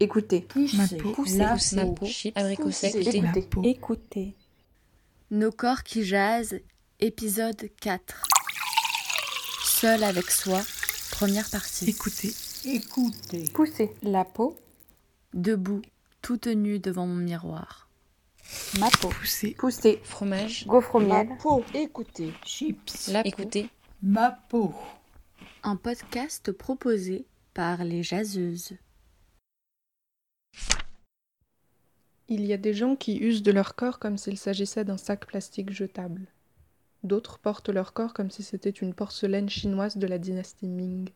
Écoutez. Ma Pousser, peau, pousser, la pousser, peau. abricot sec. Écoutez. Écoutez. Nos corps qui jasent, épisode 4. Seul avec soi, première partie. Écoutez. Écoutez. Pousser. La peau. Debout, toute nue devant mon miroir. Ma peau. Pousser. Pousser. Fromage. Gaufre au miel. peau. Écoutez. Chips. La écoutez. Ma peau. Un podcast proposé par les jaseuses. Il y a des gens qui usent de leur corps comme s'il s'agissait d'un sac plastique jetable. D'autres portent leur corps comme si c'était une porcelaine chinoise de la dynastie Ming.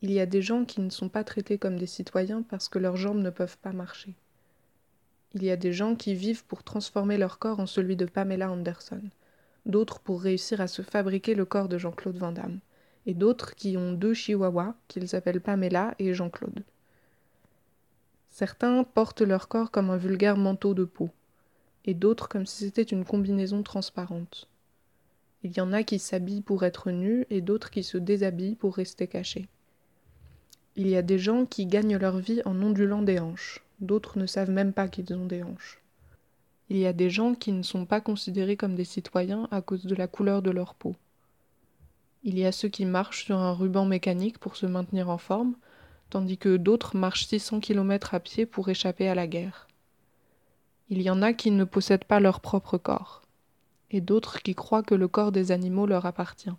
Il y a des gens qui ne sont pas traités comme des citoyens parce que leurs jambes ne peuvent pas marcher. Il y a des gens qui vivent pour transformer leur corps en celui de Pamela Anderson, d'autres pour réussir à se fabriquer le corps de Jean-Claude Van Damme, et d'autres qui ont deux chihuahuas qu'ils appellent Pamela et Jean-Claude. Certains portent leur corps comme un vulgaire manteau de peau, et d'autres comme si c'était une combinaison transparente. Il y en a qui s'habillent pour être nus et d'autres qui se déshabillent pour rester cachés. Il y a des gens qui gagnent leur vie en ondulant des hanches, d'autres ne savent même pas qu'ils ont des hanches. Il y a des gens qui ne sont pas considérés comme des citoyens à cause de la couleur de leur peau. Il y a ceux qui marchent sur un ruban mécanique pour se maintenir en forme, tandis que d'autres marchent 600 km à pied pour échapper à la guerre. Il y en a qui ne possèdent pas leur propre corps, et d'autres qui croient que le corps des animaux leur appartient,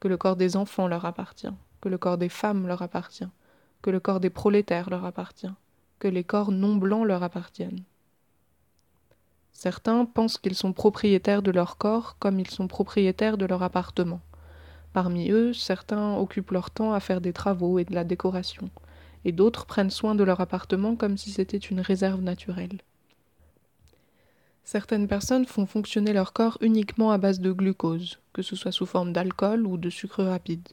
que le corps des enfants leur appartient, que le corps des femmes leur appartient, que le corps des prolétaires leur appartient, que les corps non blancs leur appartiennent. Certains pensent qu'ils sont propriétaires de leur corps comme ils sont propriétaires de leur appartement. Parmi eux, certains occupent leur temps à faire des travaux et de la décoration, et d'autres prennent soin de leur appartement comme si c'était une réserve naturelle. Certaines personnes font fonctionner leur corps uniquement à base de glucose, que ce soit sous forme d'alcool ou de sucre rapide.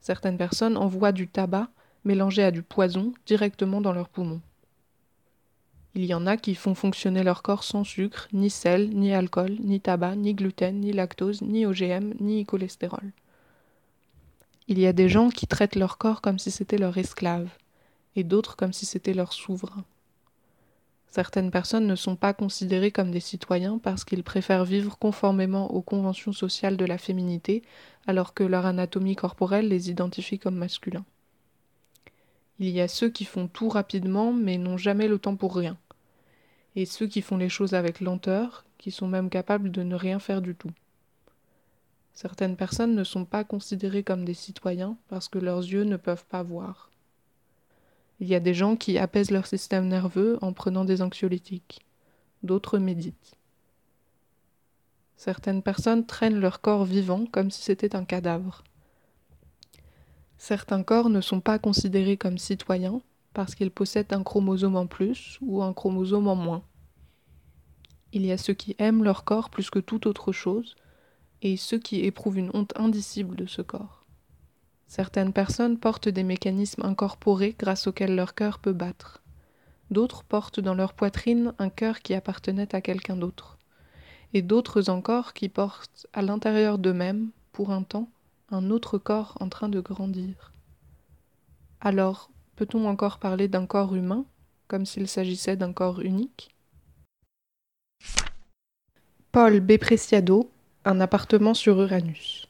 Certaines personnes envoient du tabac mélangé à du poison directement dans leurs poumons. Il y en a qui font fonctionner leur corps sans sucre, ni sel, ni alcool, ni tabac, ni gluten, ni lactose, ni OGM, ni cholestérol. Il y a des gens qui traitent leur corps comme si c'était leur esclave, et d'autres comme si c'était leur souverain. Certaines personnes ne sont pas considérées comme des citoyens parce qu'ils préfèrent vivre conformément aux conventions sociales de la féminité, alors que leur anatomie corporelle les identifie comme masculins. Il y a ceux qui font tout rapidement mais n'ont jamais le temps pour rien, et ceux qui font les choses avec lenteur, qui sont même capables de ne rien faire du tout. Certaines personnes ne sont pas considérées comme des citoyens parce que leurs yeux ne peuvent pas voir. Il y a des gens qui apaisent leur système nerveux en prenant des anxiolytiques. D'autres méditent. Certaines personnes traînent leur corps vivant comme si c'était un cadavre. Certains corps ne sont pas considérés comme citoyens parce qu'ils possèdent un chromosome en plus ou un chromosome en moins. Il y a ceux qui aiment leur corps plus que toute autre chose et ceux qui éprouvent une honte indicible de ce corps. Certaines personnes portent des mécanismes incorporés grâce auxquels leur cœur peut battre. D'autres portent dans leur poitrine un cœur qui appartenait à quelqu'un d'autre. Et d'autres encore qui portent à l'intérieur d'eux-mêmes, pour un temps, un autre corps en train de grandir. Alors, peut-on encore parler d'un corps humain, comme s'il s'agissait d'un corps unique? Paul Bepreciado, un appartement sur Uranus.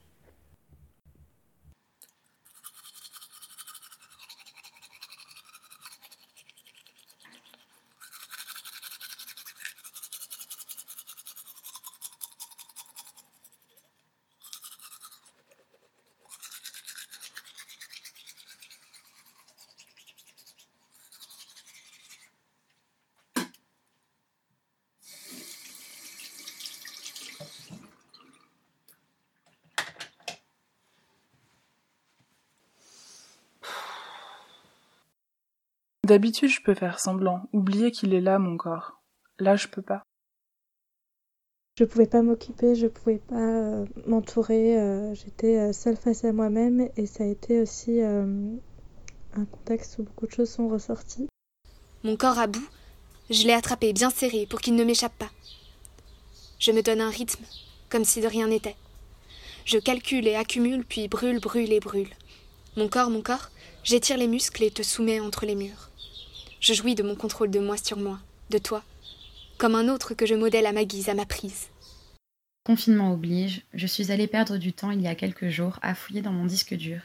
D'habitude, je peux faire semblant, oublier qu'il est là, mon corps. Là, je peux pas. Je pouvais pas m'occuper, je pouvais pas euh, m'entourer, euh, j'étais euh, seule face à moi-même et ça a été aussi euh, un contexte où beaucoup de choses sont ressorties. Mon corps à bout, je l'ai attrapé bien serré pour qu'il ne m'échappe pas. Je me donne un rythme, comme si de rien n'était. Je calcule et accumule, puis brûle, brûle et brûle. Mon corps, mon corps, j'étire les muscles et te soumets entre les murs. Je jouis de mon contrôle de moi sur moi, de toi, comme un autre que je modèle à ma guise, à ma prise. Confinement oblige, je suis allée perdre du temps il y a quelques jours à fouiller dans mon disque dur.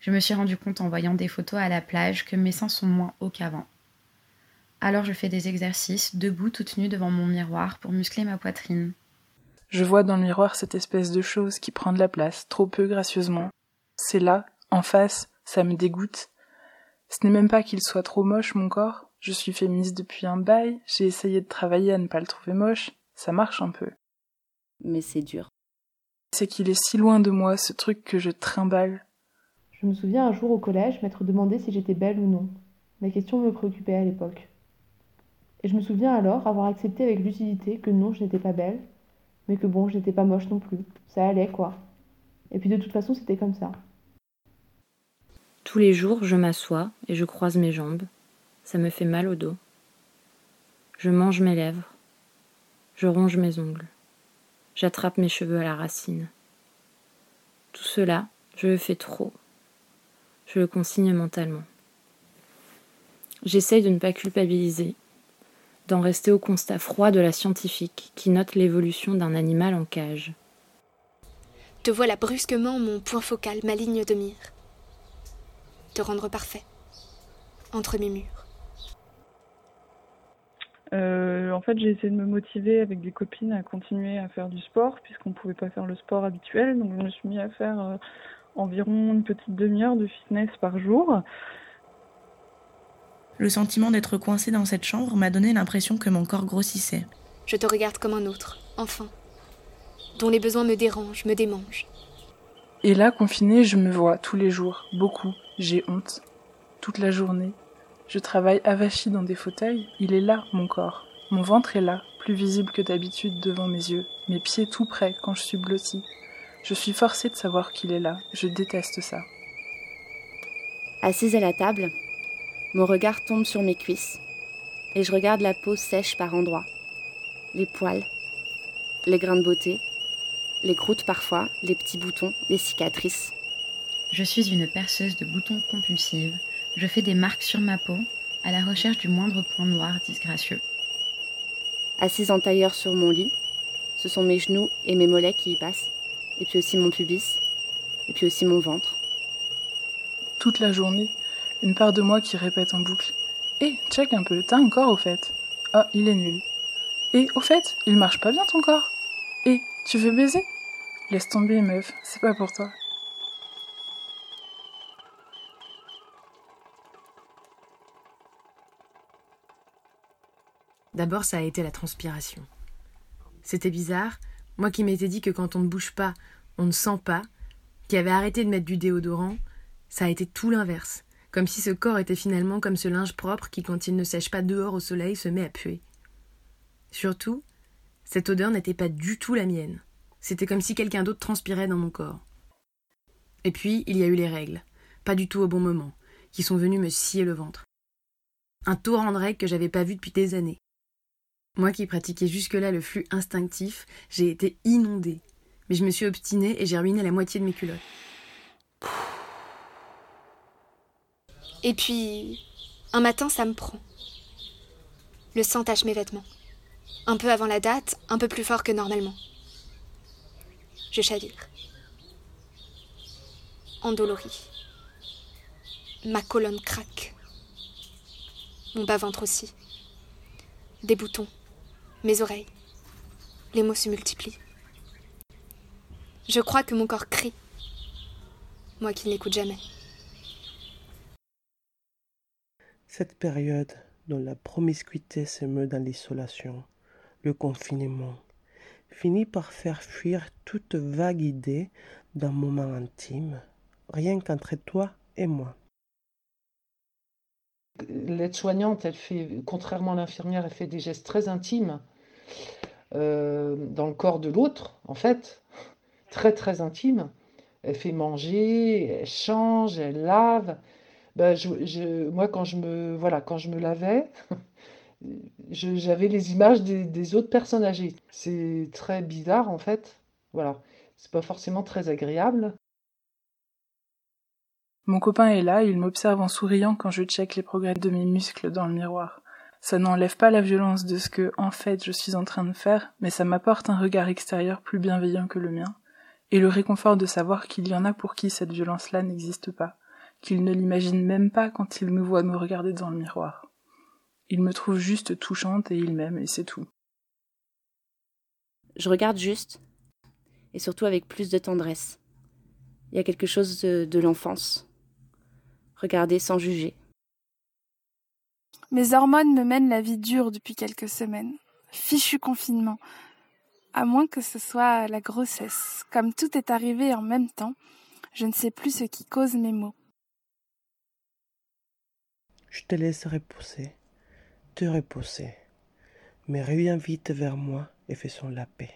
Je me suis rendu compte en voyant des photos à la plage que mes seins sont moins hauts qu'avant. Alors je fais des exercices, debout toute nue devant mon miroir pour muscler ma poitrine. Je vois dans le miroir cette espèce de chose qui prend de la place, trop peu gracieusement. C'est là, en face, ça me dégoûte. Ce n'est même pas qu'il soit trop moche, mon corps. Je suis féministe depuis un bail, j'ai essayé de travailler à ne pas le trouver moche. Ça marche un peu. Mais c'est dur. C'est qu'il est si loin de moi, ce truc que je trimballe. Je me souviens un jour au collège m'être demandé si j'étais belle ou non. La question me préoccupait à l'époque. Et je me souviens alors avoir accepté avec lucidité que non, je n'étais pas belle, mais que bon, je n'étais pas moche non plus. Ça allait, quoi. Et puis de toute façon, c'était comme ça. Tous les jours, je m'assois et je croise mes jambes. Ça me fait mal au dos. Je mange mes lèvres. Je ronge mes ongles. J'attrape mes cheveux à la racine. Tout cela, je le fais trop. Je le consigne mentalement. J'essaye de ne pas culpabiliser, d'en rester au constat froid de la scientifique qui note l'évolution d'un animal en cage. Te voilà brusquement mon point focal, ma ligne de mire. Te rendre parfait, entre mes murs. Euh, en fait, j'ai essayé de me motiver avec des copines à continuer à faire du sport, puisqu'on ne pouvait pas faire le sport habituel. Donc, je me suis mis à faire euh, environ une petite demi-heure de fitness par jour. Le sentiment d'être coincé dans cette chambre m'a donné l'impression que mon corps grossissait. Je te regarde comme un autre, enfant, dont les besoins me dérangent, me démangent. Et là, confinée, je me vois tous les jours, beaucoup. J'ai honte. Toute la journée. Je travaille avachi dans des fauteuils. Il est là, mon corps. Mon ventre est là, plus visible que d'habitude devant mes yeux. Mes pieds tout près quand je suis blottie. Je suis forcée de savoir qu'il est là. Je déteste ça. Assise à la table, mon regard tombe sur mes cuisses et je regarde la peau sèche par endroits, les poils, les grains de beauté, les croûtes parfois, les petits boutons, les cicatrices. Je suis une perceuse de boutons compulsive. Je fais des marques sur ma peau à la recherche du moindre point noir disgracieux. Assise en tailleur sur mon lit, ce sont mes genoux et mes mollets qui y passent, et puis aussi mon pubis, et puis aussi mon ventre. Toute la journée, une part de moi qui répète en boucle. Eh, check un peu, t'as un corps au fait? Ah, il est nul. Et au fait, il marche pas bien ton corps? Eh, tu veux baiser? Laisse tomber, meuf, c'est pas pour toi. D'abord, ça a été la transpiration. C'était bizarre, moi qui m'étais dit que quand on ne bouge pas, on ne sent pas, qui avait arrêté de mettre du déodorant, ça a été tout l'inverse, comme si ce corps était finalement comme ce linge propre qui, quand il ne sèche pas dehors au soleil, se met à puer. Surtout, cette odeur n'était pas du tout la mienne. C'était comme si quelqu'un d'autre transpirait dans mon corps. Et puis, il y a eu les règles, pas du tout au bon moment, qui sont venues me scier le ventre. Un torrent de règles que j'avais pas vu depuis des années. Moi qui pratiquais jusque-là le flux instinctif, j'ai été inondée. Mais je me suis obstinée et j'ai ruiné la moitié de mes culottes. Et puis, un matin, ça me prend. Le sang tache mes vêtements. Un peu avant la date, un peu plus fort que normalement. Je chavire. Endolorie. Ma colonne craque. Mon bas-ventre aussi. Des boutons. Mes oreilles. Les mots se multiplient. Je crois que mon corps crie. Moi qui ne l'écoute jamais. Cette période dont la promiscuité se meut dans l'isolation, le confinement, finit par faire fuir toute vague idée d'un moment intime, rien qu'entre toi et moi. L'aide-soignante, elle fait, contrairement à l'infirmière, elle fait des gestes très intimes euh, dans le corps de l'autre, en fait, très très intimes. Elle fait manger, elle change, elle lave. Ben, moi, quand je me, voilà, quand je me lavais, j'avais les images des, des, autres personnes âgées. C'est très bizarre, en fait. Voilà. C'est pas forcément très agréable. Mon copain est là, il m'observe en souriant quand je check les progrès de mes muscles dans le miroir. Ça n'enlève pas la violence de ce que, en fait, je suis en train de faire, mais ça m'apporte un regard extérieur plus bienveillant que le mien, et le réconfort de savoir qu'il y en a pour qui cette violence-là n'existe pas, qu'ils ne l'imaginent même pas quand ils me voient me regarder dans le miroir. Ils me trouvent juste touchante et ils m'aiment, et c'est tout. Je regarde juste, et surtout avec plus de tendresse. Il y a quelque chose de, de l'enfance. Regarder sans juger. Mes hormones me mènent la vie dure depuis quelques semaines. Fichu confinement. À moins que ce soit la grossesse. Comme tout est arrivé en même temps, je ne sais plus ce qui cause mes maux. Je te laisse reposer, te reposer. Mais reviens vite vers moi et faisons la paix.